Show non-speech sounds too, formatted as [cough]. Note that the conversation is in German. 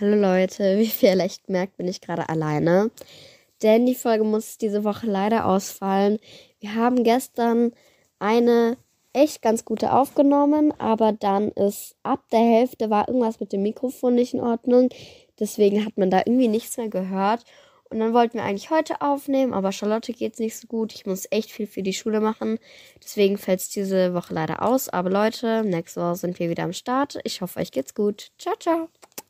Hallo Leute, [laughs] wie ihr vielleicht merkt, bin ich gerade alleine. Denn die Folge muss diese Woche leider ausfallen. Wir haben gestern eine echt ganz gute aufgenommen, aber dann ist ab der Hälfte war irgendwas mit dem Mikrofon nicht in Ordnung. Deswegen hat man da irgendwie nichts mehr gehört. Und dann wollten wir eigentlich heute aufnehmen, aber Charlotte geht es nicht so gut. Ich muss echt viel für die Schule machen. Deswegen fällt es diese Woche leider aus. Aber Leute, nächste Woche sind wir wieder am Start. Ich hoffe, euch geht's gut. Ciao, ciao.